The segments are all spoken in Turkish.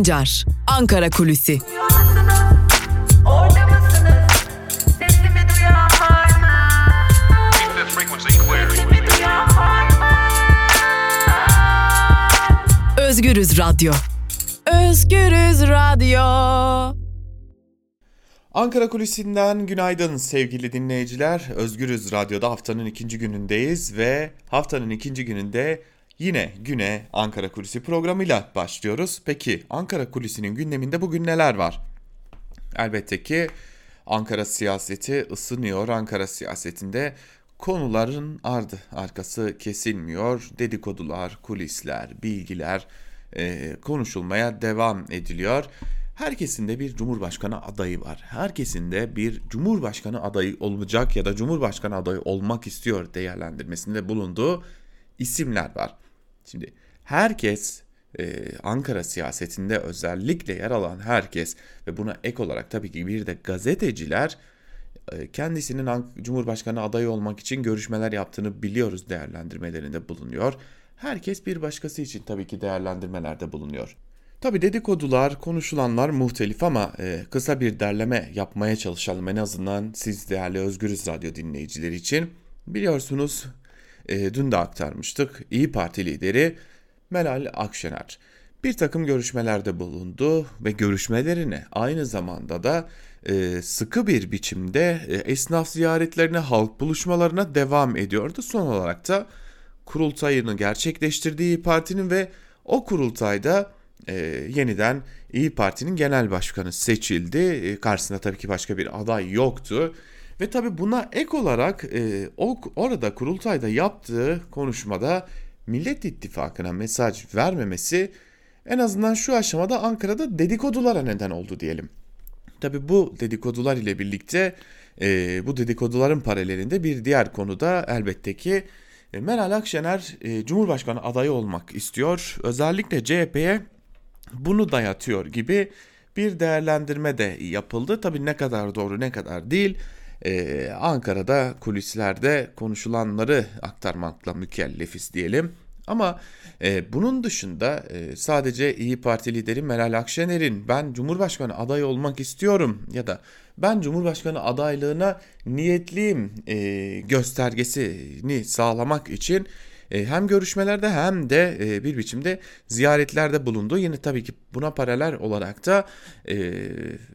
Sancar, Ankara Kulüsi. Özgürüz Radyo. Özgürüz Radyo. Ankara Kulisi'nden günaydın sevgili dinleyiciler. Özgürüz Radyo'da haftanın ikinci günündeyiz ve haftanın ikinci gününde yine güne Ankara Kulisi programıyla başlıyoruz. Peki Ankara Kulisi'nin gündeminde bugün neler var? Elbette ki Ankara siyaseti ısınıyor. Ankara siyasetinde konuların ardı arkası kesilmiyor. Dedikodular, kulisler, bilgiler e, konuşulmaya devam ediliyor. Herkesin de bir cumhurbaşkanı adayı var. Herkesin de bir cumhurbaşkanı adayı olacak ya da cumhurbaşkanı adayı olmak istiyor değerlendirmesinde bulunduğu isimler var. Şimdi herkes e, Ankara siyasetinde özellikle yer alan herkes ve buna ek olarak tabii ki bir de gazeteciler e, kendisinin Cumhurbaşkanı adayı olmak için görüşmeler yaptığını biliyoruz değerlendirmelerinde bulunuyor. Herkes bir başkası için tabii ki değerlendirmelerde bulunuyor. Tabi dedikodular, konuşulanlar muhtelif ama e, kısa bir derleme yapmaya çalışalım en azından siz değerli Özgürüz Radyo dinleyicileri için. Biliyorsunuz e, dün de aktarmıştık İyi Parti lideri Meral Akşener bir takım görüşmelerde bulundu ve görüşmelerine aynı zamanda da e, sıkı bir biçimde e, esnaf ziyaretlerine, halk buluşmalarına devam ediyordu. Son olarak da kurultayını gerçekleştirdiği partinin ve o kurultayda e, yeniden İyi Parti'nin genel başkanı seçildi. E, karşısında tabii ki başka bir aday yoktu. Ve tabii buna ek olarak e, o orada kurultayda yaptığı konuşmada Millet İttifakı'na mesaj vermemesi en azından şu aşamada Ankara'da dedikodulara neden oldu diyelim. Tabi bu dedikodular ile birlikte e, bu dedikoduların paralelinde bir diğer konu da elbette ki e, Meral Akşener e, Cumhurbaşkanı adayı olmak istiyor. Özellikle CHP'ye bunu dayatıyor gibi bir değerlendirme de yapıldı. Tabi ne kadar doğru ne kadar değil e, Ankara'da kulislerde konuşulanları aktarmakla mükellefiz diyelim. Ama e, bunun dışında e, sadece İyi Parti lideri Meral Akşener'in ben Cumhurbaşkanı adayı olmak istiyorum ya da ben Cumhurbaşkanı adaylığına niyetliyim e, göstergesini sağlamak için hem görüşmelerde hem de e, bir biçimde ziyaretlerde bulundu. Yine tabii ki buna paralel olarak da e,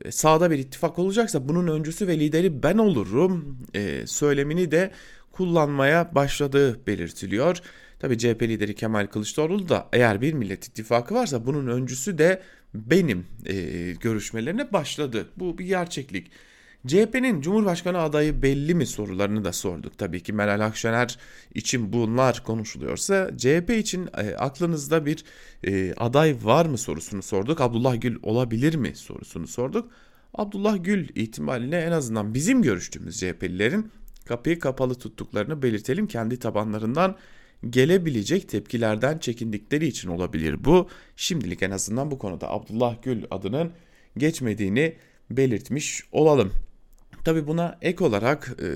sağda bir ittifak olacaksa bunun öncüsü ve lideri ben olurum e, söylemini de kullanmaya başladığı belirtiliyor. Tabii CHP lideri Kemal Kılıçdaroğlu da eğer bir Millet İttifakı varsa bunun öncüsü de benim e, görüşmelerine başladı. Bu bir gerçeklik. CHP'nin Cumhurbaşkanı adayı belli mi sorularını da sorduk. Tabii ki Meral Akşener için bunlar konuşuluyorsa CHP için e, aklınızda bir e, aday var mı sorusunu sorduk. Abdullah Gül olabilir mi sorusunu sorduk. Abdullah Gül ihtimaline en azından bizim görüştüğümüz CHP'lilerin kapıyı kapalı tuttuklarını belirtelim. Kendi tabanlarından gelebilecek tepkilerden çekindikleri için olabilir bu. Şimdilik en azından bu konuda Abdullah Gül adının geçmediğini belirtmiş olalım. Tabi buna ek olarak e,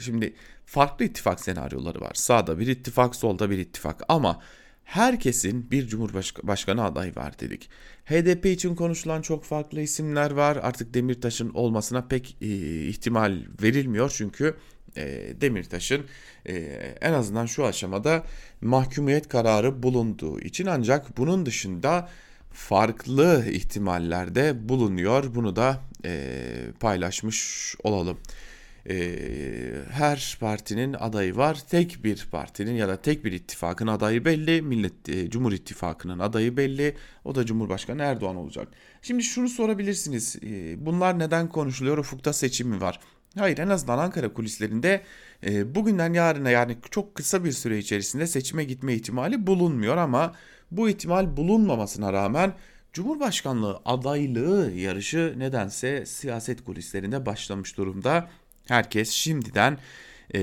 şimdi farklı ittifak senaryoları var. Sağda bir ittifak, solda bir ittifak ama herkesin bir cumhurbaşkanı adayı var dedik. HDP için konuşulan çok farklı isimler var. Artık Demirtaş'ın olmasına pek e, ihtimal verilmiyor çünkü e, Demirtaş'ın e, en azından şu aşamada mahkumiyet kararı bulunduğu için ancak bunun dışında farklı ihtimallerde bulunuyor. Bunu da e, paylaşmış olalım. E, her partinin adayı var. Tek bir partinin ya da tek bir ittifakın adayı belli. Millet e, Cumhur İttifakı'nın adayı belli. O da Cumhurbaşkanı Erdoğan olacak. Şimdi şunu sorabilirsiniz. E, bunlar neden konuşuluyor? Ufukta seçim mi var? Hayır en azından Ankara kulislerinde e, bugünden yarına yani çok kısa bir süre içerisinde seçime gitme ihtimali bulunmuyor ama bu ihtimal bulunmamasına rağmen Cumhurbaşkanlığı adaylığı yarışı nedense siyaset kulislerinde başlamış durumda. Herkes şimdiden e,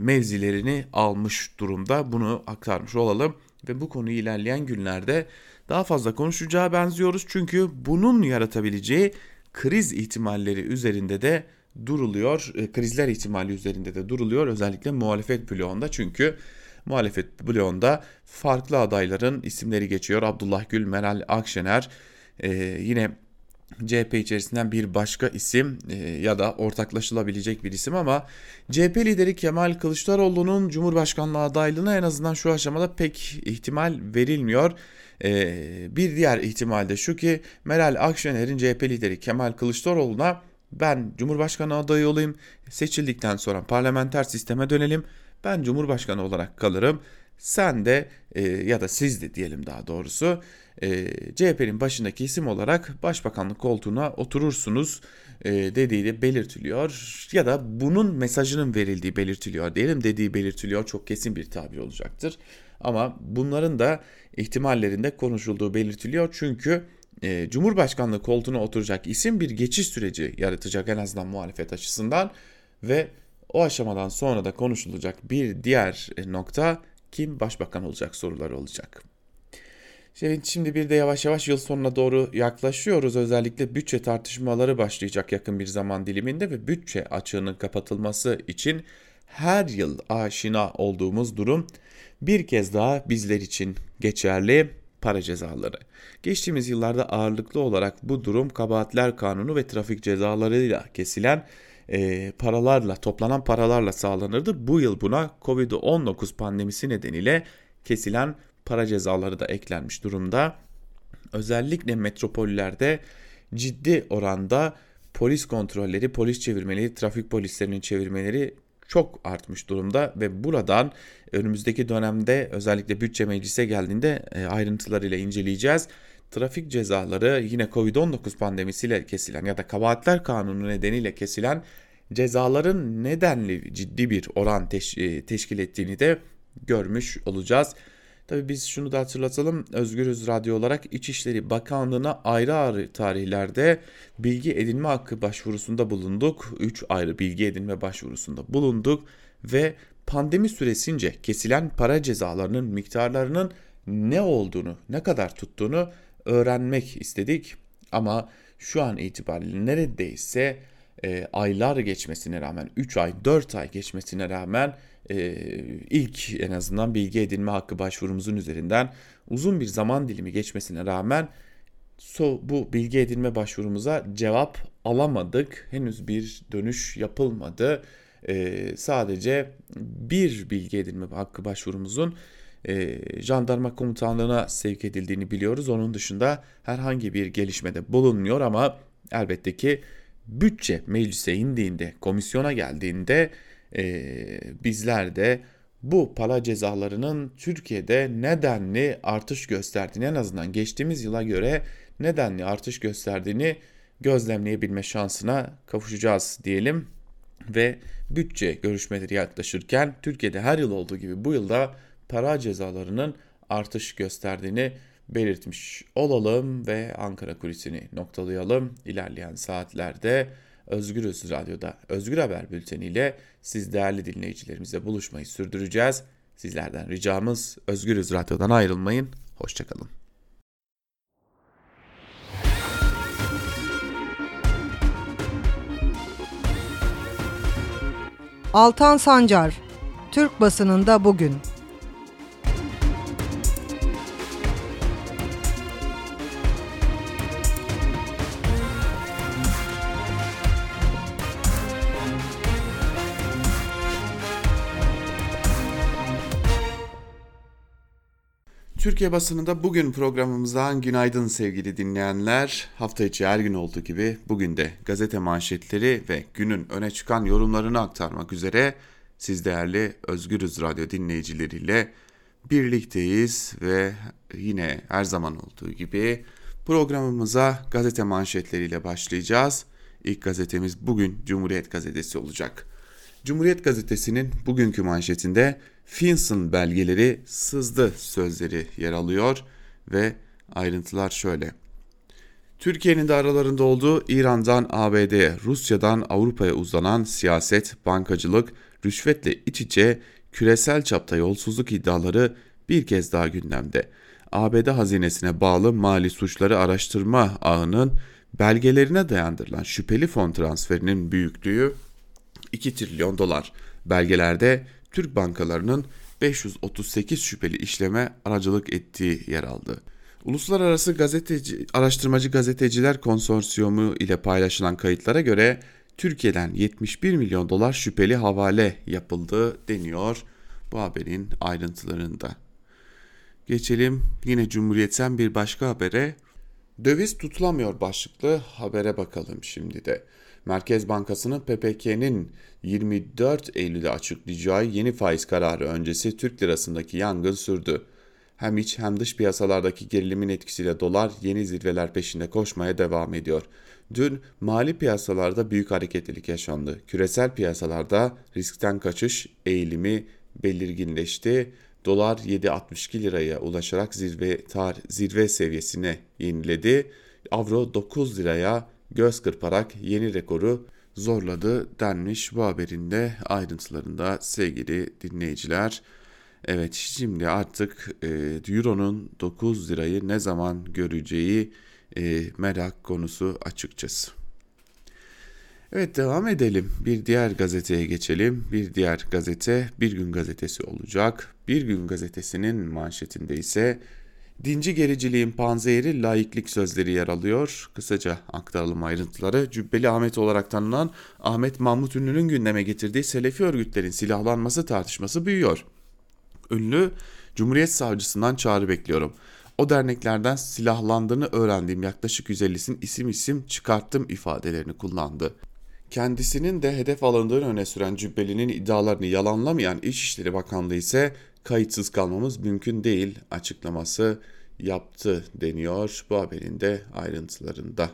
mevzilerini almış durumda. Bunu aktarmış olalım ve bu konuyu ilerleyen günlerde daha fazla konuşacağı benziyoruz. Çünkü bunun yaratabileceği kriz ihtimalleri üzerinde de duruluyor. E, krizler ihtimali üzerinde de duruluyor. Özellikle muhalefet bloğunda çünkü muhalefet bloğunda farklı adayların isimleri geçiyor. Abdullah Gül, Meral Akşener, e, yine CHP içerisinden bir başka isim e, ya da ortaklaşılabilecek bir isim ama CHP lideri Kemal Kılıçdaroğlu'nun Cumhurbaşkanlığı adaylığına en azından şu aşamada pek ihtimal verilmiyor. Bir diğer ihtimal de şu ki Meral Akşener'in CHP lideri Kemal Kılıçdaroğlu'na ben Cumhurbaşkanı adayı olayım. Seçildikten sonra parlamenter sisteme dönelim. Ben Cumhurbaşkanı olarak kalırım. Sen de e, ya da siz de diyelim daha doğrusu e, CHP'nin başındaki isim olarak başbakanlık koltuğuna oturursunuz e, dediği de belirtiliyor. Ya da bunun mesajının verildiği belirtiliyor diyelim. Dediği belirtiliyor. Çok kesin bir tabir olacaktır. Ama bunların da ihtimallerinde konuşulduğu belirtiliyor. Çünkü e, Cumhurbaşkanlığı koltuğuna oturacak isim bir geçiş süreci yaratacak en azından muhalefet açısından ve o aşamadan sonra da konuşulacak bir diğer nokta kim başbakan olacak soruları olacak. Şimdi bir de yavaş yavaş yıl sonuna doğru yaklaşıyoruz. Özellikle bütçe tartışmaları başlayacak yakın bir zaman diliminde ve bütçe açığının kapatılması için her yıl aşina olduğumuz durum bir kez daha bizler için geçerli para cezaları. Geçtiğimiz yıllarda ağırlıklı olarak bu durum kabahatler kanunu ve trafik cezalarıyla kesilen e, paralarla toplanan paralarla sağlanırdı. Bu yıl buna Covid-19 pandemisi nedeniyle kesilen para cezaları da eklenmiş durumda. Özellikle metropollerde ciddi oranda polis kontrolleri, polis çevirmeleri, trafik polislerinin çevirmeleri çok artmış durumda ve buradan önümüzdeki dönemde özellikle bütçe meclise geldiğinde e, ayrıntılarıyla inceleyeceğiz. Trafik cezaları yine Covid-19 pandemisiyle kesilen ya da kabahatler kanunu nedeniyle kesilen cezaların nedenli ciddi bir oran teş e, teşkil ettiğini de görmüş olacağız. Tabi biz şunu da hatırlatalım. Özgürüz Radyo olarak İçişleri Bakanlığı'na ayrı ayrı tarihlerde bilgi edinme hakkı başvurusunda bulunduk. 3 ayrı bilgi edinme başvurusunda bulunduk ve pandemi süresince kesilen para cezalarının miktarlarının ne olduğunu, ne kadar tuttuğunu öğrenmek istedik. Ama şu an itibariyle neredeyse e, aylar geçmesine rağmen 3 ay 4 ay geçmesine rağmen e, ilk en azından bilgi edinme hakkı başvurumuzun üzerinden uzun bir zaman dilimi geçmesine rağmen so, bu bilgi edinme başvurumuza cevap alamadık. Henüz bir dönüş yapılmadı. E, sadece bir bilgi edinme hakkı başvurumuzun e, jandarma komutanlığına sevk edildiğini biliyoruz. Onun dışında herhangi bir gelişmede bulunmuyor ama elbette ki bütçe meclise indiğinde, komisyona geldiğinde e, bizler de bu para cezalarının Türkiye'de nedenli artış gösterdiğini en azından geçtiğimiz yıla göre nedenli artış gösterdiğini gözlemleyebilme şansına kavuşacağız diyelim. Ve bütçe görüşmeleri yaklaşırken Türkiye'de her yıl olduğu gibi bu yılda para cezalarının artış gösterdiğini belirtmiş olalım ve Ankara kulisini noktalayalım. İlerleyen saatlerde Özgürüz Radyo'da Özgür Haber Bülteni ile siz değerli dinleyicilerimizle buluşmayı sürdüreceğiz. Sizlerden ricamız Özgürüz Radyo'dan ayrılmayın. Hoşçakalın. Altan Sancar, Türk basınında bugün. Türkiye basınında bugün programımızdan günaydın sevgili dinleyenler. Hafta içi her gün olduğu gibi bugün de gazete manşetleri ve günün öne çıkan yorumlarını aktarmak üzere siz değerli Özgürüz Radyo dinleyicileriyle birlikteyiz ve yine her zaman olduğu gibi programımıza gazete manşetleriyle başlayacağız. İlk gazetemiz bugün Cumhuriyet Gazetesi olacak. Cumhuriyet Gazetesi'nin bugünkü manşetinde Finson belgeleri sızdı sözleri yer alıyor ve ayrıntılar şöyle. Türkiye'nin de aralarında olduğu İran'dan ABD'ye, Rusya'dan Avrupa'ya uzanan siyaset, bankacılık, rüşvetle iç içe küresel çapta yolsuzluk iddiaları bir kez daha gündemde. ABD hazinesine bağlı mali suçları araştırma ağının belgelerine dayandırılan şüpheli fon transferinin büyüklüğü 2 trilyon dolar. Belgelerde Türk bankalarının 538 şüpheli işleme aracılık ettiği yer aldı. Uluslararası Gazeteci, Araştırmacı Gazeteciler Konsorsiyumu ile paylaşılan kayıtlara göre Türkiye'den 71 milyon dolar şüpheli havale yapıldı deniyor bu haberin ayrıntılarında. Geçelim yine Cumhuriyet'ten bir başka habere. Döviz tutulamıyor başlıklı habere bakalım şimdi de. Merkez Bankası'nın PPK'nin 24 Eylül'de açıklayacağı yeni faiz kararı öncesi Türk lirasındaki yangın sürdü. Hem iç hem dış piyasalardaki gerilimin etkisiyle dolar yeni zirveler peşinde koşmaya devam ediyor. Dün mali piyasalarda büyük hareketlilik yaşandı. Küresel piyasalarda riskten kaçış eğilimi belirginleşti. Dolar 7.62 liraya ulaşarak zirve tar zirve seviyesine yeniledi. Avro 9 liraya göz kırparak yeni rekoru zorladı denmiş bu haberinde ayrıntılarında sevgili dinleyiciler. Evet şimdi artık e, Euro'nun 9 lirayı ne zaman göreceği e, merak konusu açıkçası. Evet devam edelim. Bir diğer gazeteye geçelim. Bir diğer gazete Bir Gün Gazetesi olacak. Bir Gün Gazetesi'nin manşetinde ise Dinci gericiliğin panzehiri laiklik sözleri yer alıyor. Kısaca aktaralım ayrıntıları. Cübbeli Ahmet olarak tanınan Ahmet Mahmut Ünlü'nün gündeme getirdiği Selefi örgütlerin silahlanması tartışması büyüyor. Ünlü, Cumhuriyet Savcısından çağrı bekliyorum. O derneklerden silahlandığını öğrendiğim yaklaşık 150'sin isim isim çıkarttım ifadelerini kullandı. Kendisinin de hedef alındığını öne süren Cübbeli'nin iddialarını yalanlamayan İçişleri Bakanlığı ise kayıtsız kalmamız mümkün değil açıklaması yaptı deniyor bu haberin de ayrıntılarında.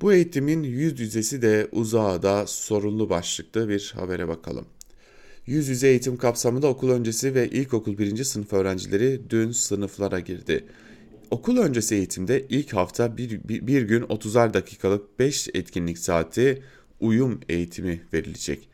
Bu eğitimin yüz yüzesi de uzağa sorunlu başlıklı bir habere bakalım. Yüz yüze eğitim kapsamında okul öncesi ve ilkokul birinci sınıf öğrencileri dün sınıflara girdi. Okul öncesi eğitimde ilk hafta bir, bir, bir gün 30'ar dakikalık 5 etkinlik saati uyum eğitimi verilecek.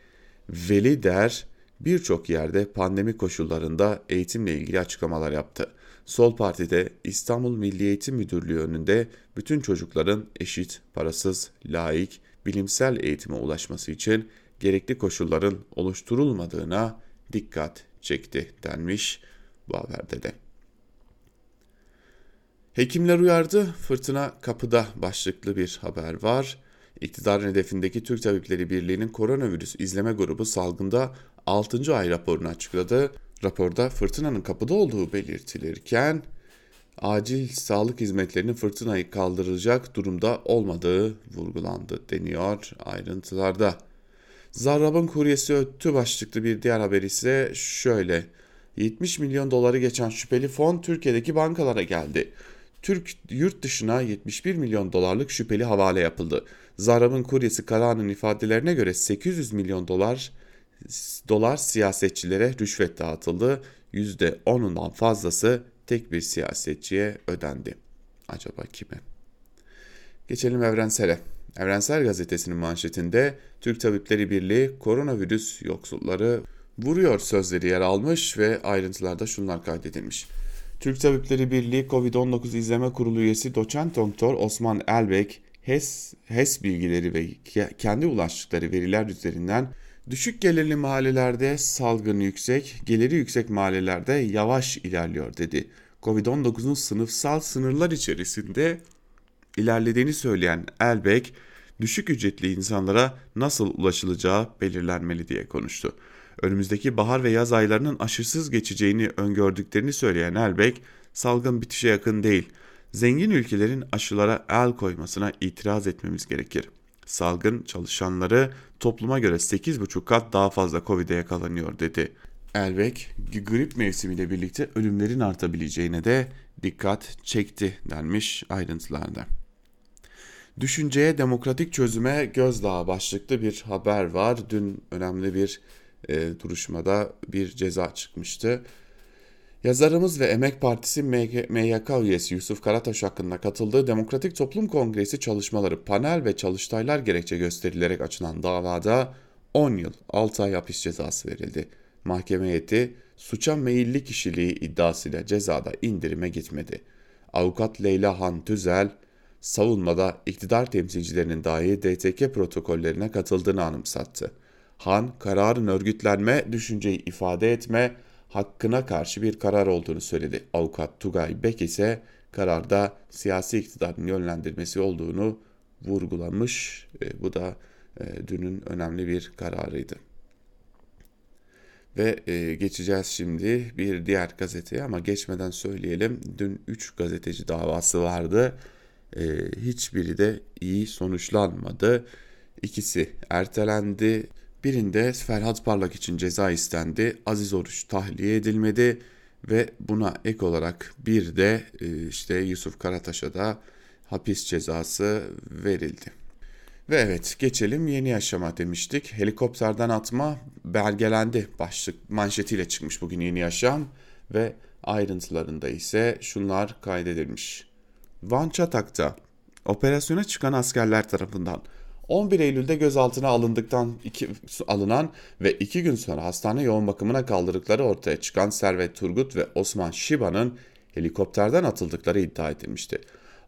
Veli der birçok yerde pandemi koşullarında eğitimle ilgili açıklamalar yaptı. Sol Parti'de İstanbul Milli Eğitim Müdürlüğü önünde bütün çocukların eşit, parasız, laik, bilimsel eğitime ulaşması için gerekli koşulların oluşturulmadığına dikkat çekti denmiş bu haberde de. Hekimler uyardı, fırtına kapıda başlıklı bir haber var. İktidarın hedefindeki Türk Tabipleri Birliği'nin koronavirüs izleme grubu salgında 6. ay raporunu açıkladı. Raporda fırtınanın kapıda olduğu belirtilirken acil sağlık hizmetlerinin fırtınayı kaldıracak durumda olmadığı vurgulandı deniyor ayrıntılarda. Zarrab'ın kuryesi öttü başlıklı bir diğer haber ise şöyle. 70 milyon doları geçen şüpheli fon Türkiye'deki bankalara geldi. Türk yurt dışına 71 milyon dolarlık şüpheli havale yapıldı. Zarrab'ın kuryesi Karahan'ın ifadelerine göre 800 milyon dolar dolar siyasetçilere rüşvet dağıtıldı. %10'undan fazlası tek bir siyasetçiye ödendi. Acaba kime? Geçelim Evrensel'e. Evrensel Gazetesi'nin manşetinde Türk Tabipleri Birliği koronavirüs yoksulları vuruyor sözleri yer almış ve ayrıntılarda şunlar kaydedilmiş. Türk Tabipleri Birliği COVID-19 İzleme Kurulu üyesi doçent doktor Osman Elbek, HES, HES bilgileri ve kendi ulaştıkları veriler üzerinden düşük gelirli mahallelerde salgın yüksek, geliri yüksek mahallelerde yavaş ilerliyor dedi. Covid-19'un sınıfsal sınırlar içerisinde ilerlediğini söyleyen Elbek, düşük ücretli insanlara nasıl ulaşılacağı belirlenmeli diye konuştu. Önümüzdeki bahar ve yaz aylarının aşısız geçeceğini öngördüklerini söyleyen Elbek, salgın bitişe yakın değil, zengin ülkelerin aşılara el koymasına itiraz etmemiz gerekir. Salgın çalışanları topluma göre 8,5 kat daha fazla Covid'e yakalanıyor dedi. Elbek, grip mevsimiyle birlikte ölümlerin artabileceğine de dikkat çekti denmiş ayrıntılarda. Düşünceye demokratik çözüme gözdağı başlıklı bir haber var. Dün önemli bir e, duruşmada bir ceza çıkmıştı. Yazarımız ve Emek Partisi MYK üyesi Yusuf Karataş hakkında katıldığı Demokratik Toplum Kongresi çalışmaları panel ve çalıştaylar gerekçe gösterilerek açılan davada 10 yıl 6 ay hapis cezası verildi. Mahkeme heyeti suça meyilli kişiliği iddiasıyla cezada indirime gitmedi. Avukat Leyla Han Tüzel, savunmada iktidar temsilcilerinin dahi DTK protokollerine katıldığını anımsattı. Han, kararın örgütlenme, düşünceyi ifade etme, hakkına karşı bir karar olduğunu söyledi. Avukat Tugay Bek ise kararda siyasi iktidarın yönlendirmesi olduğunu vurgulamış. E, bu da e, dünün önemli bir kararıydı. Ve e, geçeceğiz şimdi bir diğer gazeteye ama geçmeden söyleyelim. Dün 3 gazeteci davası vardı. E, hiçbiri de iyi sonuçlanmadı. İkisi ertelendi. Birinde Ferhat Parlak için ceza istendi. Aziz Oruç tahliye edilmedi ve buna ek olarak bir de e, işte Yusuf Karataş'a da hapis cezası verildi. Ve evet geçelim yeni yaşama demiştik. Helikopterden atma belgelendi başlık manşetiyle çıkmış bugün yeni yaşam ve ayrıntılarında ise şunlar kaydedilmiş. Van Çatak'ta operasyona çıkan askerler tarafından 11 Eylül'de gözaltına alındıktan iki, alınan ve iki gün sonra hastane yoğun bakımına kaldırdıkları ortaya çıkan Servet Turgut ve Osman Şiba'nın helikopterden atıldıkları iddia edilmişti.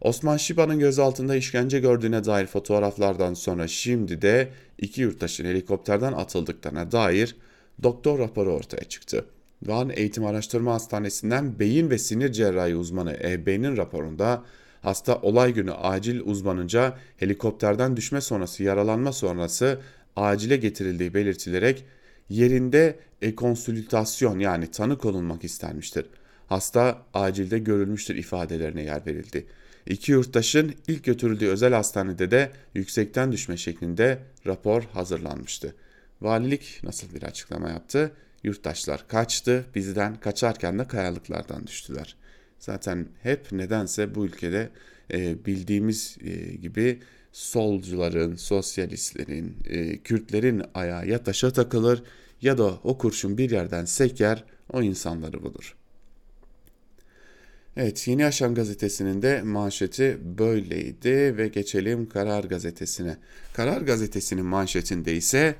Osman Şiba'nın gözaltında işkence gördüğüne dair fotoğraflardan sonra şimdi de iki yurttaşın helikopterden atıldıklarına dair doktor raporu ortaya çıktı. Van Eğitim Araştırma Hastanesi'nden beyin ve sinir cerrahi uzmanı EB'nin raporunda hasta olay günü acil uzmanınca helikopterden düşme sonrası yaralanma sonrası acile getirildiği belirtilerek yerinde ekonsültasyon yani tanı konulmak istenmiştir. Hasta acilde görülmüştür ifadelerine yer verildi. İki yurttaşın ilk götürüldüğü özel hastanede de yüksekten düşme şeklinde rapor hazırlanmıştı. Valilik nasıl bir açıklama yaptı? Yurttaşlar kaçtı, bizden kaçarken de kayalıklardan düştüler. Zaten hep nedense bu ülkede e, bildiğimiz e, gibi solcuların, sosyalistlerin, e, Kürtlerin ayağı ya taşa takılır ya da o kurşun bir yerden seker o insanları bulur. Evet Yeni Yaşam gazetesinin de manşeti böyleydi ve geçelim Karar gazetesine. Karar gazetesinin manşetinde ise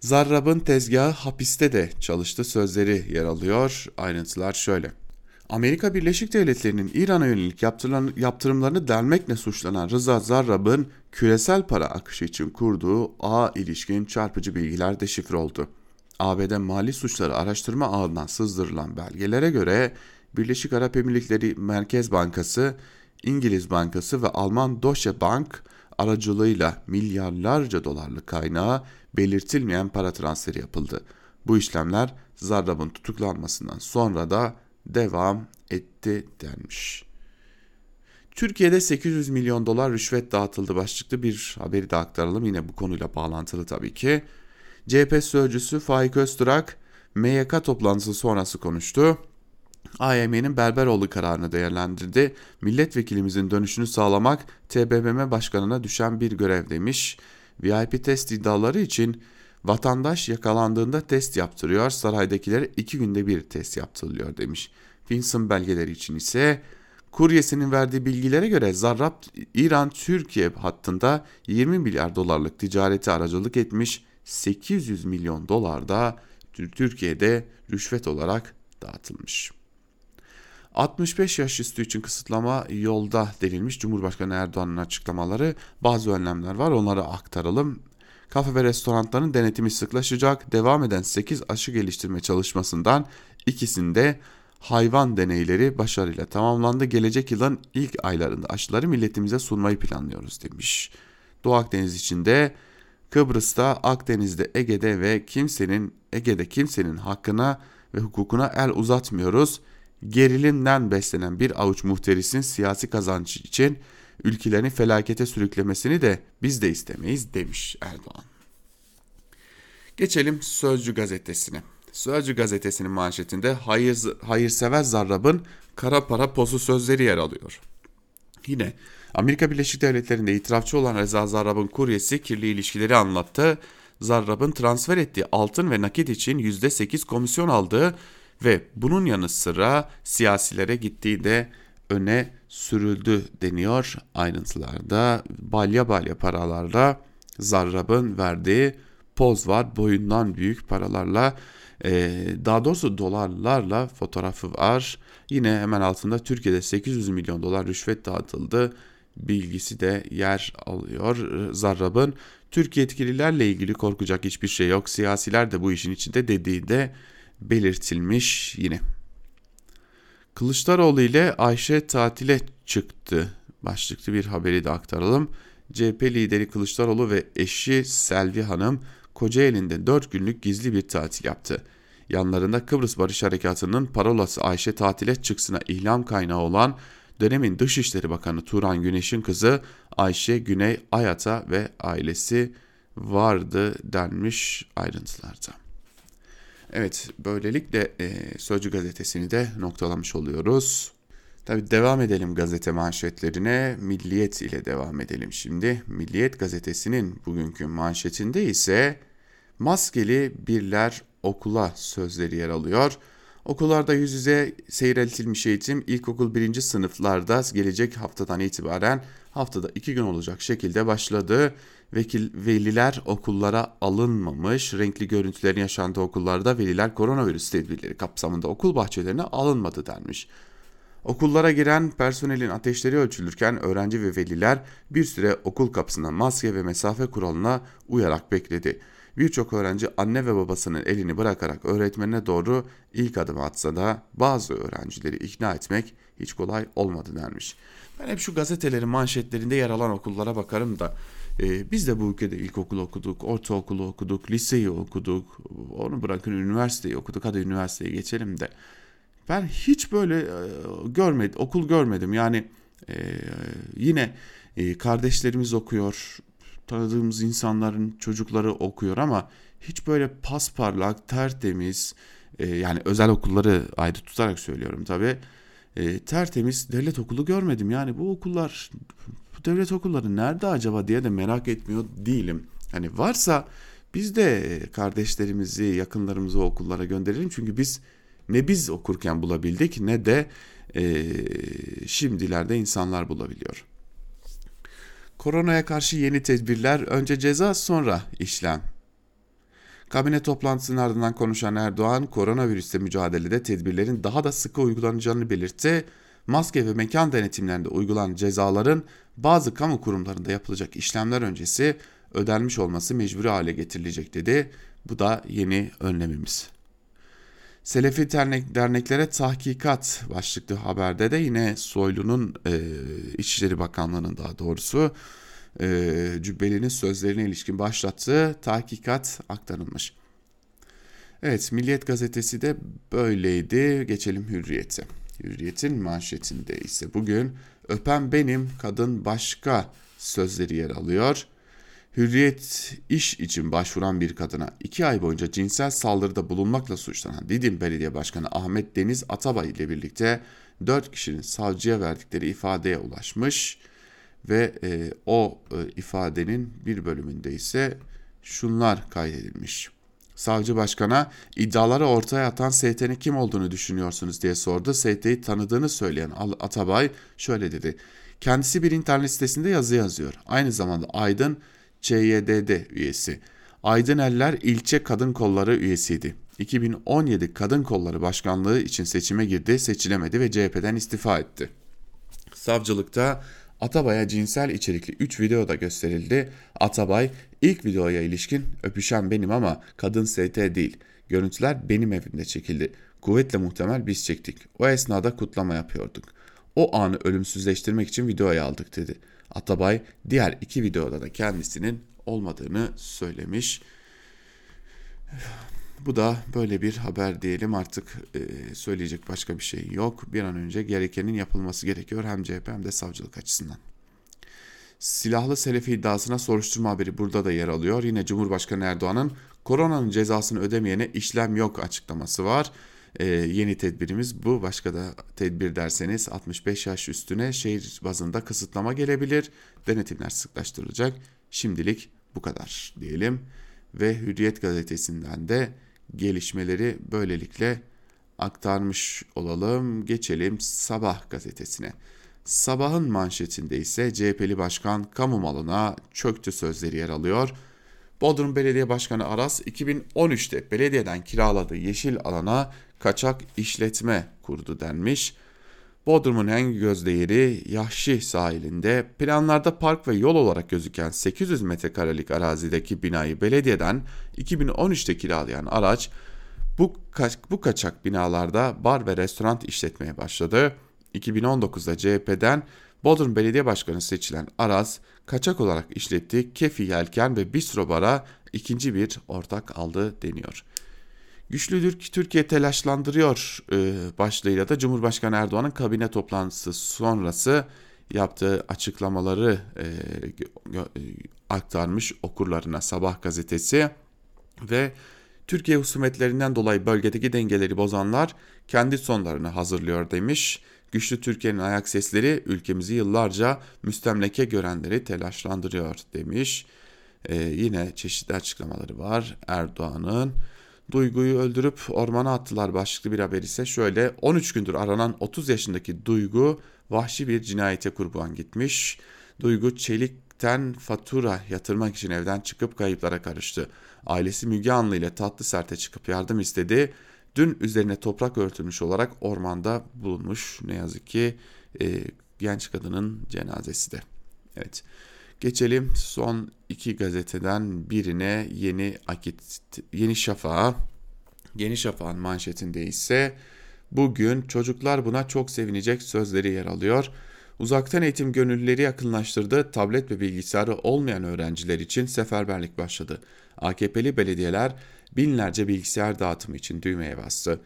Zarrab'ın tezgahı hapiste de çalıştı sözleri yer alıyor. Ayrıntılar şöyle. Amerika Birleşik Devletleri'nin İran'a yönelik yaptırımlarını delmekle suçlanan Rıza Zarrab'ın küresel para akışı için kurduğu ağ ilişkin çarpıcı bilgiler deşifre oldu. ABD Mali Suçları Araştırma Ağı'ndan sızdırılan belgelere göre Birleşik Arap Emirlikleri Merkez Bankası, İngiliz Bankası ve Alman Deutsche Bank aracılığıyla milyarlarca dolarlık kaynağa belirtilmeyen para transferi yapıldı. Bu işlemler Zarrab'ın tutuklanmasından sonra da devam etti denmiş. Türkiye'de 800 milyon dolar rüşvet dağıtıldı başlıklı bir haberi de aktaralım. Yine bu konuyla bağlantılı tabii ki. CHP sözcüsü Faik Öztürk MYK toplantısı sonrası konuştu. AYM'nin Berberoğlu kararını değerlendirdi. Milletvekilimizin dönüşünü sağlamak TBMM başkanına düşen bir görev demiş. VIP test iddiaları için vatandaş yakalandığında test yaptırıyor, saraydakilere iki günde bir test yaptırılıyor demiş. Finson belgeleri için ise kuryesinin verdiği bilgilere göre Zarrab İran-Türkiye hattında 20 milyar dolarlık ticareti aracılık etmiş 800 milyon dolar da Türkiye'de rüşvet olarak dağıtılmış. 65 yaş üstü için kısıtlama yolda denilmiş Cumhurbaşkanı Erdoğan'ın açıklamaları bazı önlemler var onları aktaralım. Kafe ve restoranların denetimi sıklaşacak. Devam eden 8 aşı geliştirme çalışmasından ikisinde hayvan deneyleri başarıyla tamamlandı. Gelecek yılın ilk aylarında aşıları milletimize sunmayı planlıyoruz demiş. Doğu Akdeniz içinde Kıbrıs'ta, Akdeniz'de, Ege'de ve kimsenin Ege'de kimsenin hakkına ve hukukuna el uzatmıyoruz. Gerilimden beslenen bir avuç muhterisin siyasi kazancı için ülkelerini felakete sürüklemesini de biz de istemeyiz demiş Erdoğan. Geçelim Sözcü gazetesine. Sözcü gazetesinin manşetinde hayır, hayırsever Zarrab'ın kara para pozu sözleri yer alıyor. Yine Amerika Birleşik Devletleri'nde itirafçı olan Reza Zarrab'ın kuryesi kirli ilişkileri anlattı. Zarrab'ın transfer ettiği altın ve nakit için %8 komisyon aldığı ve bunun yanı sıra siyasilere gittiği de öne sürüldü deniyor ayrıntılarda. Balya balya paralarla Zarrab'ın verdiği poz var. Boyundan büyük paralarla daha doğrusu dolarlarla fotoğrafı var. Yine hemen altında Türkiye'de 800 milyon dolar rüşvet dağıtıldı bilgisi de yer alıyor. Zarrab'ın Türkiye yetkililerle ilgili korkacak hiçbir şey yok. Siyasiler de bu işin içinde dediği de belirtilmiş yine. Kılıçdaroğlu ile Ayşe tatile çıktı. Başlıklı bir haberi de aktaralım. CHP lideri Kılıçdaroğlu ve eşi Selvi Hanım Kocaeli'nde 4 günlük gizli bir tatil yaptı. Yanlarında Kıbrıs Barış Harekatı'nın parolası Ayşe tatile çıksına ihlam kaynağı olan dönemin Dışişleri Bakanı Turan Güneş'in kızı Ayşe Güney Ayata ve ailesi vardı denmiş ayrıntılarda. Evet böylelikle e, Sözcü gazetesini de noktalamış oluyoruz. Tabi devam edelim gazete manşetlerine. Milliyet ile devam edelim şimdi. Milliyet gazetesinin bugünkü manşetinde ise maskeli birler okula sözleri yer alıyor. Okullarda yüz yüze seyreltilmiş eğitim ilkokul birinci sınıflarda gelecek haftadan itibaren haftada iki gün olacak şekilde başladı. Vekil, veliler okullara alınmamış, renkli görüntülerin yaşandığı okullarda veliler koronavirüs tedbirleri kapsamında okul bahçelerine alınmadı denmiş. Okullara giren personelin ateşleri ölçülürken öğrenci ve veliler bir süre okul kapısında maske ve mesafe kuralına uyarak bekledi. Birçok öğrenci anne ve babasının elini bırakarak öğretmenine doğru ilk adım atsa da bazı öğrencileri ikna etmek hiç kolay olmadı denmiş. Ben hep şu gazetelerin manşetlerinde yer alan okullara bakarım da e, biz de bu ülkede ilkokul okuduk, ortaokulu okuduk, liseyi okuduk, onu bırakın üniversiteyi okuduk, hadi üniversiteye geçelim de. Ben hiç böyle e, görmedim, okul görmedim. Yani e, yine e, kardeşlerimiz okuyor, tanıdığımız insanların çocukları okuyor ama hiç böyle pasparlak, tertemiz, e, yani özel okulları ayrı tutarak söylüyorum tabii. E, tertemiz devlet okulu görmedim. Yani bu okullar, devlet okulları nerede acaba diye de merak etmiyor değilim. Hani varsa biz de kardeşlerimizi, yakınlarımızı okullara gönderelim. Çünkü biz ne biz okurken bulabildik ne de e, şimdilerde insanlar bulabiliyor. Koronaya karşı yeni tedbirler önce ceza sonra işlem. Kabine toplantısının ardından konuşan Erdoğan, koronavirüsle mücadelede tedbirlerin daha da sıkı uygulanacağını belirtti. Maske ve mekan denetimlerinde uygulanan cezaların bazı kamu kurumlarında yapılacak işlemler öncesi ödenmiş olması mecburi hale getirilecek dedi. Bu da yeni önlemimiz. Selefi dernek, derneklere tahkikat başlıklı haberde de yine Soylu'nun e, İçişleri Bakanlığı'nın daha doğrusu e, Cübbeli'nin sözlerine ilişkin başlattığı tahkikat aktarılmış. Evet Milliyet gazetesi de böyleydi. Geçelim Hürriyet'e. Hürriyet'in manşetinde ise bugün öpen benim kadın başka sözleri yer alıyor. Hürriyet iş için başvuran bir kadına iki ay boyunca cinsel saldırıda bulunmakla suçlanan Didim Belediye Başkanı Ahmet Deniz Atabay ile birlikte dört kişinin savcıya verdikleri ifadeye ulaşmış ve e, o e, ifadenin bir bölümünde ise şunlar kaydedilmiş. Savcı başkana iddiaları ortaya atan ST'nin kim olduğunu düşünüyorsunuz diye sordu. ST'yi tanıdığını söyleyen Atabay şöyle dedi. Kendisi bir internet sitesinde yazı yazıyor. Aynı zamanda Aydın CYDD üyesi. Aydın Eller ilçe kadın kolları üyesiydi. 2017 Kadın Kolları Başkanlığı için seçime girdi, seçilemedi ve CHP'den istifa etti. Savcılıkta Atabay'a cinsel içerikli 3 video da gösterildi. Atabay ilk videoya ilişkin öpüşen benim ama kadın ST değil. Görüntüler benim evimde çekildi. Kuvvetle muhtemel biz çektik. O esnada kutlama yapıyorduk. O anı ölümsüzleştirmek için videoya aldık dedi. Atabay diğer iki videoda da kendisinin olmadığını söylemiş. Bu da böyle bir haber diyelim artık e, söyleyecek başka bir şey yok. Bir an önce gerekenin yapılması gerekiyor hem CHP hem de savcılık açısından. Silahlı Selefi iddiasına soruşturma haberi burada da yer alıyor. Yine Cumhurbaşkanı Erdoğan'ın koronanın cezasını ödemeyene işlem yok açıklaması var. Ee, yeni tedbirimiz bu. Başka da tedbir derseniz 65 yaş üstüne şehir bazında kısıtlama gelebilir. Denetimler sıklaştırılacak. Şimdilik bu kadar diyelim. Ve Hürriyet gazetesinden de gelişmeleri böylelikle aktarmış olalım. Geçelim Sabah gazetesine. Sabahın manşetinde ise CHP'li başkan kamu malına çöktü sözleri yer alıyor. Bodrum Belediye Başkanı Aras 2013'te belediyeden kiraladığı yeşil alana kaçak işletme kurdu denmiş. Bodrum'un en göz değeri Yahşi sahilinde planlarda park ve yol olarak gözüken 800 metrekarelik arazideki binayı belediyeden 2013'te kiralayan araç Bu, kaç, bu kaçak binalarda bar ve restoran işletmeye başladı. 2019'da CHP'den Bodrum Belediye Başkanı seçilen Aras, kaçak olarak işlettiği Kefi Yelken ve Bistro Bar'a ikinci bir ortak aldı deniyor. Güçlüdür ki Türkiye telaşlandırıyor e, başlığıyla da Cumhurbaşkanı Erdoğan'ın kabine toplantısı sonrası yaptığı açıklamaları e, e, aktarmış okurlarına Sabah gazetesi ve Türkiye husumetlerinden dolayı bölgedeki dengeleri bozanlar kendi sonlarını hazırlıyor demiş. Güçlü Türkiye'nin ayak sesleri ülkemizi yıllarca müstemleke görenleri telaşlandırıyor demiş. Ee, yine çeşitli açıklamaları var Erdoğan'ın. Duygu'yu öldürüp ormana attılar başlıklı bir haber ise şöyle 13 gündür aranan 30 yaşındaki Duygu vahşi bir cinayete kurban gitmiş. Duygu çelikten fatura yatırmak için evden çıkıp kayıplara karıştı. Ailesi Müge Anlı ile tatlı serte çıkıp yardım istedi. Dün üzerine toprak örtülmüş olarak ormanda bulunmuş ne yazık ki e, genç kadının cenazesi de. Evet. Geçelim son iki gazeteden birine Yeni Akit Yeni Şafak'a. Yeni Şafak'ın manşetinde ise bugün çocuklar buna çok sevinecek sözleri yer alıyor. Uzaktan eğitim gönüllüleri yakınlaştırdı. Tablet ve bilgisayarı olmayan öğrenciler için seferberlik başladı. AKP'li belediyeler binlerce bilgisayar dağıtımı için düğmeye bastı.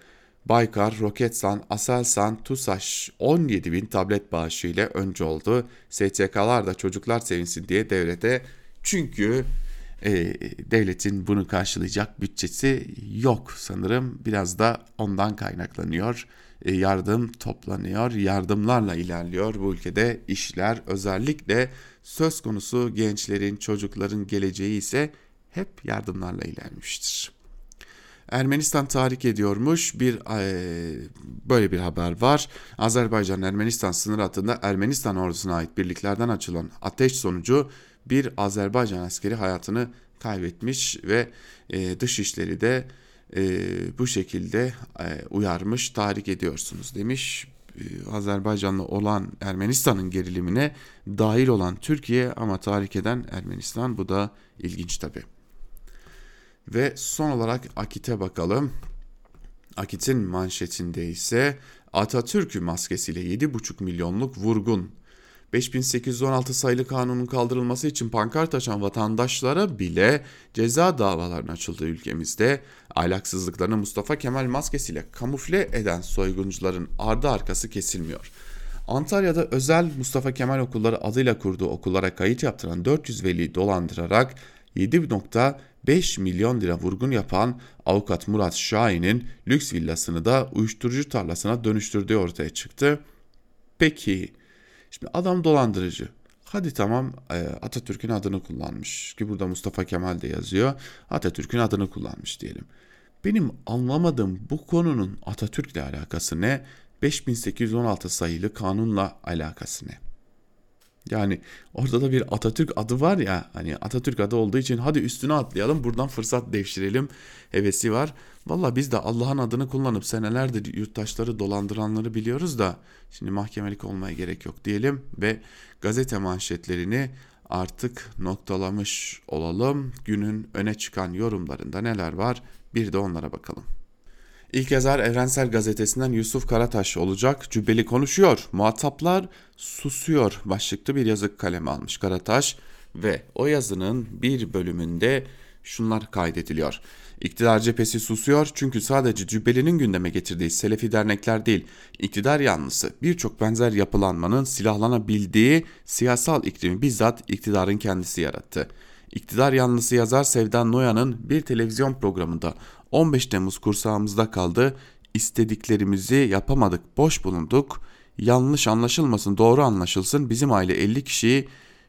Baykar, Roketsan, Aselsan, TUSAŞ 17 bin tablet bağışı ile önce oldu. STK'lar da çocuklar sevinsin diye devrede. Çünkü e, devletin bunu karşılayacak bütçesi yok sanırım. Biraz da ondan kaynaklanıyor. E, yardım toplanıyor, yardımlarla ilerliyor bu ülkede işler. Özellikle söz konusu gençlerin, çocukların geleceği ise hep yardımlarla ilerlemiştir. Ermenistan tahrik ediyormuş. Bir e, böyle bir haber var. Azerbaycan Ermenistan sınır hattında Ermenistan ordusuna ait birliklerden açılan ateş sonucu bir Azerbaycan askeri hayatını kaybetmiş ve e, dışişleri de e, bu şekilde e, uyarmış, tahrik ediyorsunuz demiş. E, Azerbaycan'la olan Ermenistan'ın gerilimine dahil olan Türkiye ama tahrik eden Ermenistan bu da ilginç tabii. Ve son olarak Akit'e bakalım. Akit'in manşetinde ise Atatürk'ü maskesiyle 7,5 milyonluk vurgun. 5816 sayılı kanunun kaldırılması için pankart açan vatandaşlara bile ceza davalarının açıldığı ülkemizde ahlaksızlıklarını Mustafa Kemal maskesiyle kamufle eden soyguncuların ardı arkası kesilmiyor. Antalya'da özel Mustafa Kemal okulları adıyla kurduğu okullara kayıt yaptıran 400 veli dolandırarak 7.5 milyon lira vurgun yapan avukat Murat Şahin'in lüks villasını da uyuşturucu tarlasına dönüştürdüğü ortaya çıktı. Peki şimdi adam dolandırıcı. Hadi tamam e, Atatürk'ün adını kullanmış ki burada Mustafa Kemal de yazıyor. Atatürk'ün adını kullanmış diyelim. Benim anlamadığım bu konunun Atatürk'le alakası ne? 5816 sayılı kanunla alakası ne? Yani orada da bir Atatürk adı var ya hani Atatürk adı olduğu için hadi üstüne atlayalım buradan fırsat devşirelim hevesi var. Valla biz de Allah'ın adını kullanıp senelerdir yurttaşları dolandıranları biliyoruz da şimdi mahkemelik olmaya gerek yok diyelim ve gazete manşetlerini artık noktalamış olalım. Günün öne çıkan yorumlarında neler var bir de onlara bakalım. İlk yazar Evrensel Gazetesi'nden Yusuf Karataş olacak. Cübbeli konuşuyor, muhataplar susuyor başlıklı bir yazı kaleme almış Karataş ve o yazının bir bölümünde şunlar kaydediliyor. İktidar cephesi susuyor çünkü sadece Cübbeli'nin gündeme getirdiği Selefi dernekler değil, iktidar yanlısı birçok benzer yapılanmanın silahlanabildiği siyasal iklimi bizzat iktidarın kendisi yarattı. İktidar yanlısı yazar Sevdan Noyan'ın bir televizyon programında 15 Temmuz kursağımızda kaldı. İstediklerimizi yapamadık, boş bulunduk. Yanlış anlaşılmasın, doğru anlaşılsın. Bizim aile 50 kişiyi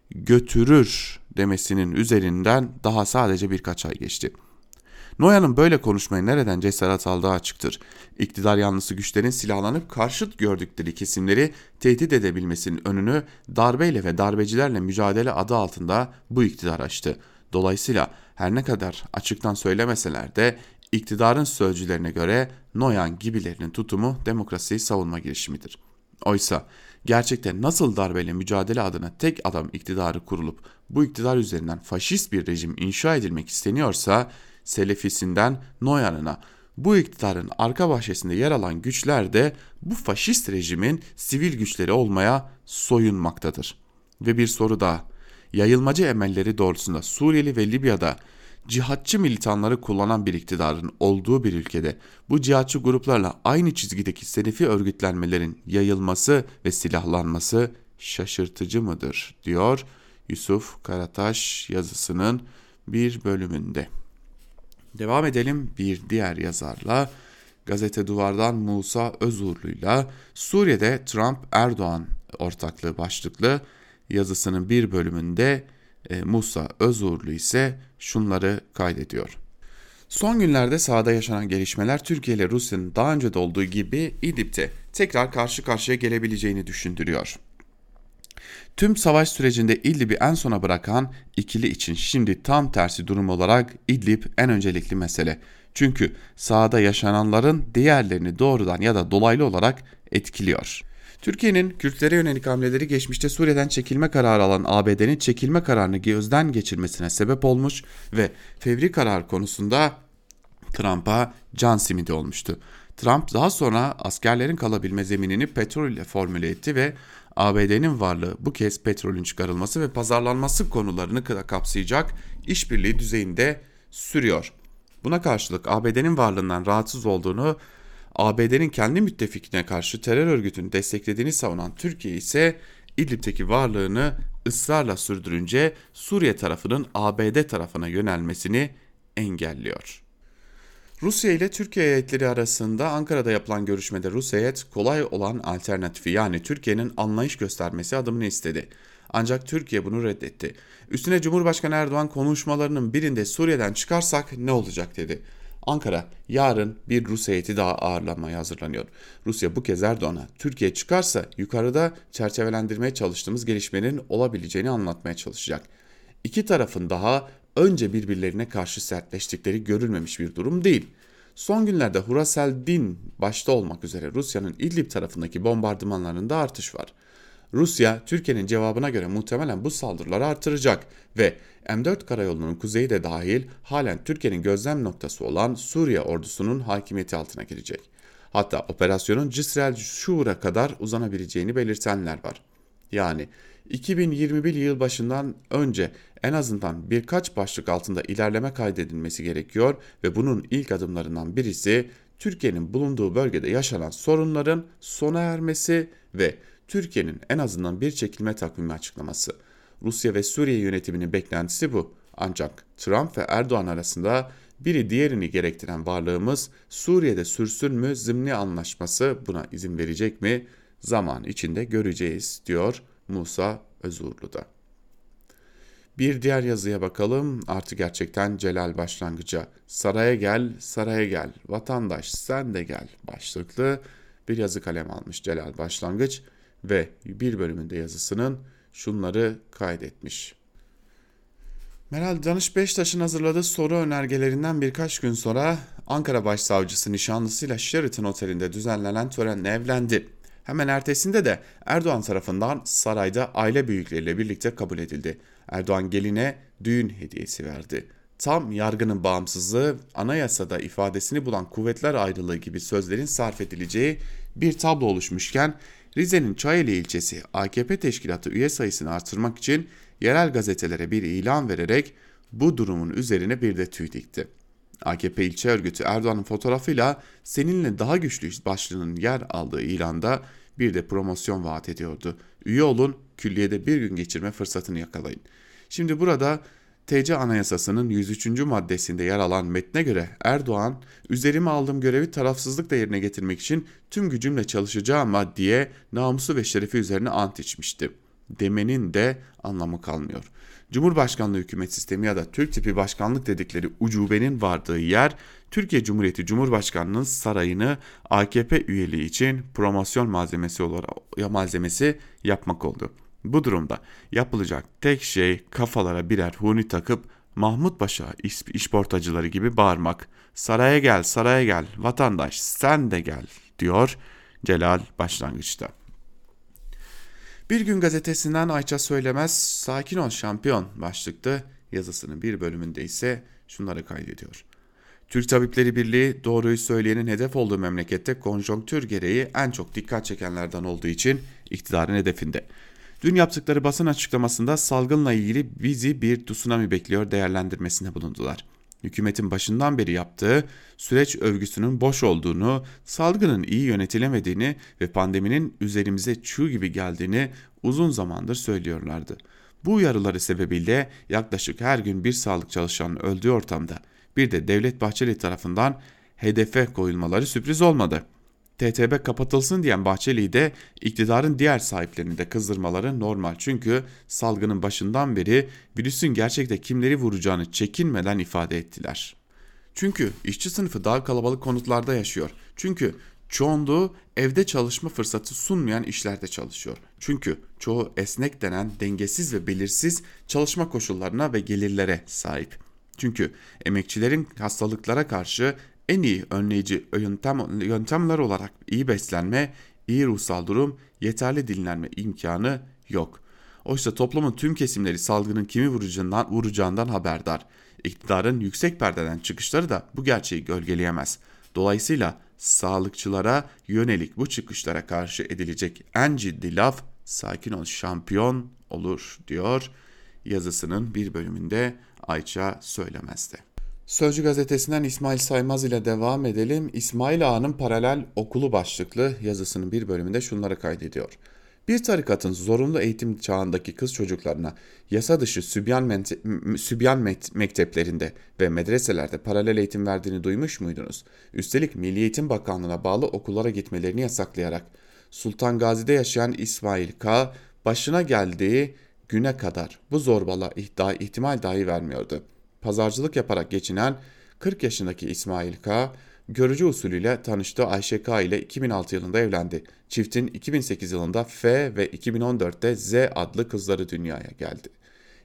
götürür demesinin üzerinden daha sadece birkaç ay geçti. Noyan'ın böyle konuşmayı nereden cesaret aldığı açıktır. İktidar yanlısı güçlerin silahlanıp karşıt gördükleri kesimleri tehdit edebilmesinin önünü darbeyle ve darbecilerle mücadele adı altında bu iktidar açtı. Dolayısıyla her ne kadar açıktan söylemeseler de iktidarın sözcülerine göre Noyan gibilerinin tutumu demokrasiyi savunma girişimidir. Oysa gerçekten nasıl darbeyle mücadele adına tek adam iktidarı kurulup bu iktidar üzerinden faşist bir rejim inşa edilmek isteniyorsa Selefisinden Noyan'ına bu iktidarın arka bahçesinde yer alan güçler de bu faşist rejimin sivil güçleri olmaya soyunmaktadır. Ve bir soru daha. Yayılmacı emelleri doğrultusunda Suriyeli ve Libya'da cihatçı militanları kullanan bir iktidarın olduğu bir ülkede bu cihatçı gruplarla aynı çizgideki selefi örgütlenmelerin yayılması ve silahlanması şaşırtıcı mıdır diyor Yusuf Karataş yazısının bir bölümünde. Devam edelim bir diğer yazarla. Gazete Duvar'dan Musa Özurlu'yla Suriye'de Trump-Erdoğan ortaklığı başlıklı yazısının bir bölümünde e, Musa Özurlu ise şunları kaydediyor. Son günlerde sahada yaşanan gelişmeler Türkiye ile Rusya'nın daha önce de olduğu gibi İdlib'de tekrar karşı karşıya gelebileceğini düşündürüyor. Tüm savaş sürecinde İdlib'i en sona bırakan ikili için şimdi tam tersi durum olarak İdlib en öncelikli mesele. Çünkü sahada yaşananların diğerlerini doğrudan ya da dolaylı olarak etkiliyor. Türkiye'nin Kürtlere yönelik hamleleri geçmişte Suriye'den çekilme kararı alan ABD'nin çekilme kararını gözden geçirmesine sebep olmuş ve fevri karar konusunda Trump'a can simidi olmuştu. Trump daha sonra askerlerin kalabilme zeminini petrol ile formüle etti ve ABD'nin varlığı bu kez petrolün çıkarılması ve pazarlanması konularını kapsayacak işbirliği düzeyinde sürüyor. Buna karşılık ABD'nin varlığından rahatsız olduğunu, ABD'nin kendi müttefikine karşı terör örgütünü desteklediğini savunan Türkiye ise İdlib'teki varlığını ısrarla sürdürünce Suriye tarafının ABD tarafına yönelmesini engelliyor. Rusya ile Türkiye heyetleri arasında Ankara'da yapılan görüşmede Rus heyet kolay olan alternatifi yani Türkiye'nin anlayış göstermesi adımını istedi. Ancak Türkiye bunu reddetti. Üstüne Cumhurbaşkanı Erdoğan konuşmalarının birinde Suriye'den çıkarsak ne olacak dedi. Ankara yarın bir Rus heyeti daha ağırlamaya hazırlanıyor. Rusya bu kez Erdoğan'a Türkiye çıkarsa yukarıda çerçevelendirmeye çalıştığımız gelişmenin olabileceğini anlatmaya çalışacak. İki tarafın daha önce birbirlerine karşı sertleştikleri görülmemiş bir durum değil. Son günlerde Huraseldin başta olmak üzere Rusya'nın İdlib tarafındaki bombardımanlarında artış var. Rusya, Türkiye'nin cevabına göre muhtemelen bu saldırıları artıracak ve M4 karayolunun kuzeyi de dahil halen Türkiye'nin gözlem noktası olan Suriye ordusunun hakimiyeti altına girecek. Hatta operasyonun Cisrel Şuur'a kadar uzanabileceğini belirtenler var. Yani 2021 yıl başından önce en azından birkaç başlık altında ilerleme kaydedilmesi gerekiyor ve bunun ilk adımlarından birisi Türkiye'nin bulunduğu bölgede yaşanan sorunların sona ermesi ve Türkiye'nin en azından bir çekilme takvimi açıklaması. Rusya ve Suriye yönetiminin beklentisi bu. Ancak Trump ve Erdoğan arasında biri diğerini gerektiren varlığımız Suriye'de sürsün mü zimni anlaşması buna izin verecek mi? Zaman içinde göreceğiz diyor Musa Özurlu'da. Bir diğer yazıya bakalım. Artı gerçekten Celal başlangıca. Saraya gel, saraya gel. Vatandaş sen de gel başlıklı bir yazı kalem almış Celal Başlangıç ve bir bölümünde yazısının şunları kaydetmiş. Meral Danış Beştaş'ın hazırladığı soru önergelerinden birkaç gün sonra Ankara Başsavcısı nişanlısıyla Sheraton Oteli'nde düzenlenen törenle evlendi. Hemen ertesinde de Erdoğan tarafından sarayda aile büyükleriyle birlikte kabul edildi. Erdoğan geline düğün hediyesi verdi. Tam yargının bağımsızlığı, anayasada ifadesini bulan kuvvetler ayrılığı gibi sözlerin sarf edileceği bir tablo oluşmuşken Rize'nin Çayeli ilçesi AKP teşkilatı üye sayısını artırmak için yerel gazetelere bir ilan vererek bu durumun üzerine bir de tüy dikti. AKP ilçe örgütü Erdoğan'ın fotoğrafıyla seninle daha güçlüyüz başlığının yer aldığı ilanda bir de promosyon vaat ediyordu. Üye olun, külliyede bir gün geçirme fırsatını yakalayın. Şimdi burada TC Anayasası'nın 103. maddesinde yer alan metne göre Erdoğan, üzerime aldığım görevi tarafsızlıkla yerine getirmek için tüm gücümle çalışacağım diye namusu ve şerefi üzerine ant içmişti. Demenin de anlamı kalmıyor. Cumhurbaşkanlığı hükümet sistemi ya da Türk tipi başkanlık dedikleri ucubenin vardığı yer Türkiye Cumhuriyeti Cumhurbaşkanı'nın sarayını AKP üyeliği için promosyon malzemesi olarak malzemesi yapmak oldu. Bu durumda yapılacak tek şey kafalara birer huni takıp Mahmut Paşa işportacıları gibi bağırmak. Saraya gel, saraya gel, vatandaş sen de gel diyor Celal başlangıçta. Bir gün gazetesinden Ayça Söylemez sakin ol şampiyon başlıklı yazısının bir bölümünde ise şunları kaydediyor. Türk Tabipleri Birliği doğruyu söyleyenin hedef olduğu memlekette konjonktür gereği en çok dikkat çekenlerden olduğu için iktidarın hedefinde. Dün yaptıkları basın açıklamasında salgınla ilgili bizi bir tsunami bekliyor değerlendirmesine bulundular. Hükümetin başından beri yaptığı süreç övgüsünün boş olduğunu, salgının iyi yönetilemediğini ve pandeminin üzerimize çığ gibi geldiğini uzun zamandır söylüyorlardı. Bu uyarıları sebebiyle yaklaşık her gün bir sağlık çalışanının öldüğü ortamda bir de Devlet Bahçeli tarafından hedefe koyulmaları sürpriz olmadı. TTB kapatılsın diyen Bahçeli'yi de iktidarın diğer sahiplerini de kızdırmaları normal. Çünkü salgının başından beri virüsün gerçekte kimleri vuracağını çekinmeden ifade ettiler. Çünkü işçi sınıfı daha kalabalık konutlarda yaşıyor. Çünkü çoğunluğu evde çalışma fırsatı sunmayan işlerde çalışıyor. Çünkü çoğu esnek denen dengesiz ve belirsiz çalışma koşullarına ve gelirlere sahip. Çünkü emekçilerin hastalıklara karşı en iyi önleyici yöntem, yöntemler olarak iyi beslenme, iyi ruhsal durum, yeterli dinlenme imkanı yok. Oysa toplumun tüm kesimleri salgının kimi vuracağından, vuracağından haberdar. İktidarın yüksek perdeden çıkışları da bu gerçeği gölgeleyemez. Dolayısıyla sağlıkçılara yönelik bu çıkışlara karşı edilecek en ciddi laf sakin ol şampiyon olur diyor yazısının bir bölümünde Ayça söylemezdi. Sözcü gazetesinden İsmail Saymaz ile devam edelim. İsmail Ağa'nın paralel okulu başlıklı yazısının bir bölümünde şunları kaydediyor. Bir tarikatın zorunlu eğitim çağındaki kız çocuklarına yasa dışı sübyan, sübyan mekteplerinde ve medreselerde paralel eğitim verdiğini duymuş muydunuz? Üstelik Milli Eğitim Bakanlığı'na bağlı okullara gitmelerini yasaklayarak Sultan Gazi'de yaşayan İsmail K. başına geldiği güne kadar bu zorbalığa ihtimal dahi vermiyordu pazarcılık yaparak geçinen 40 yaşındaki İsmail K. görücü usulüyle tanıştığı Ayşe K. ile 2006 yılında evlendi. Çiftin 2008 yılında F ve 2014'te Z adlı kızları dünyaya geldi.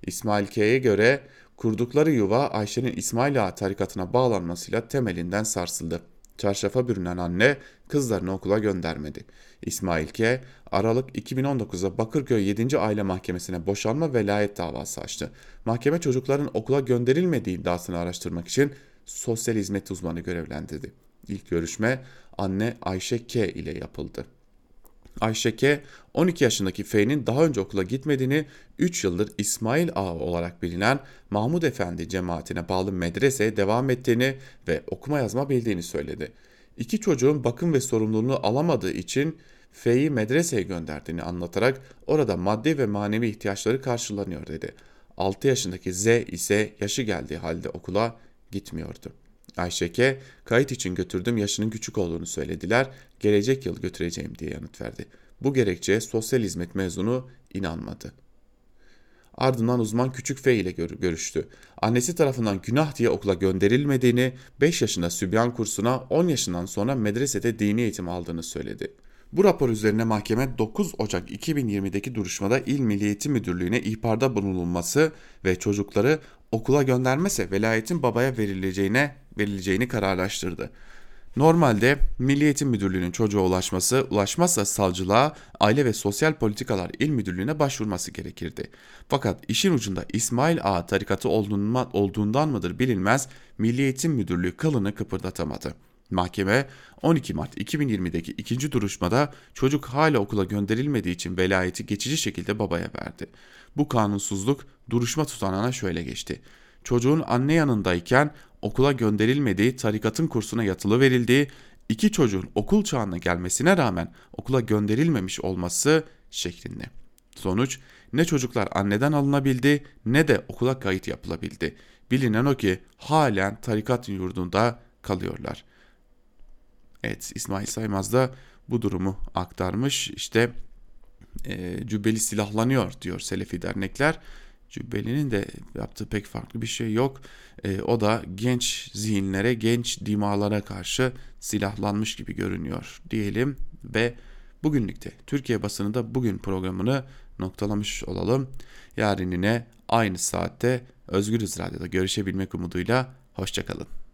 İsmail K'ye göre kurdukları yuva Ayşe'nin İsmail Ağa tarikatına bağlanmasıyla temelinden sarsıldı. Çarşafa bürünen anne kızlarını okula göndermedi. İsmail K. Aralık 2019'da Bakırköy 7. Aile Mahkemesi'ne boşanma velayet davası açtı. Mahkeme çocukların okula gönderilmediği iddiasını araştırmak için sosyal hizmet uzmanı görevlendirdi. İlk görüşme anne Ayşe K ile yapıldı. Ayşe K 12 yaşındaki F'nin daha önce okula gitmediğini, 3 yıldır İsmail Ağa olarak bilinen Mahmud Efendi cemaatine bağlı medreseye devam ettiğini ve okuma yazma bildiğini söyledi. İki çocuğun bakım ve sorumluluğunu alamadığı için F'yi medreseye gönderdiğini anlatarak orada maddi ve manevi ihtiyaçları karşılanıyor dedi. 6 yaşındaki Z ise yaşı geldiği halde okula gitmiyordu. Ayşeke kayıt için götürdüm yaşının küçük olduğunu söylediler. Gelecek yıl götüreceğim diye yanıt verdi. Bu gerekçeye sosyal hizmet mezunu inanmadı. Ardından uzman Küçük F ile görüştü. Annesi tarafından günah diye okula gönderilmediğini, 5 yaşında sübyan kursuna, 10 yaşından sonra medresede dini eğitim aldığını söyledi. Bu rapor üzerine mahkeme 9 Ocak 2020'deki duruşmada İl Milli Eğitim Müdürlüğü'ne ihbarda bulunulması ve çocukları okula göndermese velayetin babaya verileceğine verileceğini kararlaştırdı. Normalde Milli Eğitim Müdürlüğü'nün çocuğa ulaşması, ulaşmazsa savcılığa, Aile ve Sosyal Politikalar İl Müdürlüğü'ne başvurması gerekirdi. Fakat işin ucunda İsmail Ağa tarikatı olduğundan mıdır bilinmez Milli Eğitim Müdürlüğü kılını kıpırdatamadı. Mahkeme 12 Mart 2020'deki ikinci duruşmada çocuk hala okula gönderilmediği için velayeti geçici şekilde babaya verdi. Bu kanunsuzluk duruşma tutanağına şöyle geçti. Çocuğun anne yanındayken okula gönderilmediği, tarikatın kursuna yatılı verildiği, iki çocuğun okul çağına gelmesine rağmen okula gönderilmemiş olması şeklinde. Sonuç ne çocuklar anneden alınabildi ne de okula kayıt yapılabildi. Bilinen o ki halen tarikat yurdunda kalıyorlar. Evet İsmail Saymaz da bu durumu aktarmış. İşte e, cübbeli silahlanıyor diyor Selefi dernekler. Cübbeli'nin de yaptığı pek farklı bir şey yok. E, o da genç zihinlere, genç dimalara karşı silahlanmış gibi görünüyor diyelim ve bugünlükte Türkiye basınında bugün programını noktalamış olalım. Yarın yine aynı saatte Özgürüz Radyo'da görüşebilmek umuduyla hoşçakalın.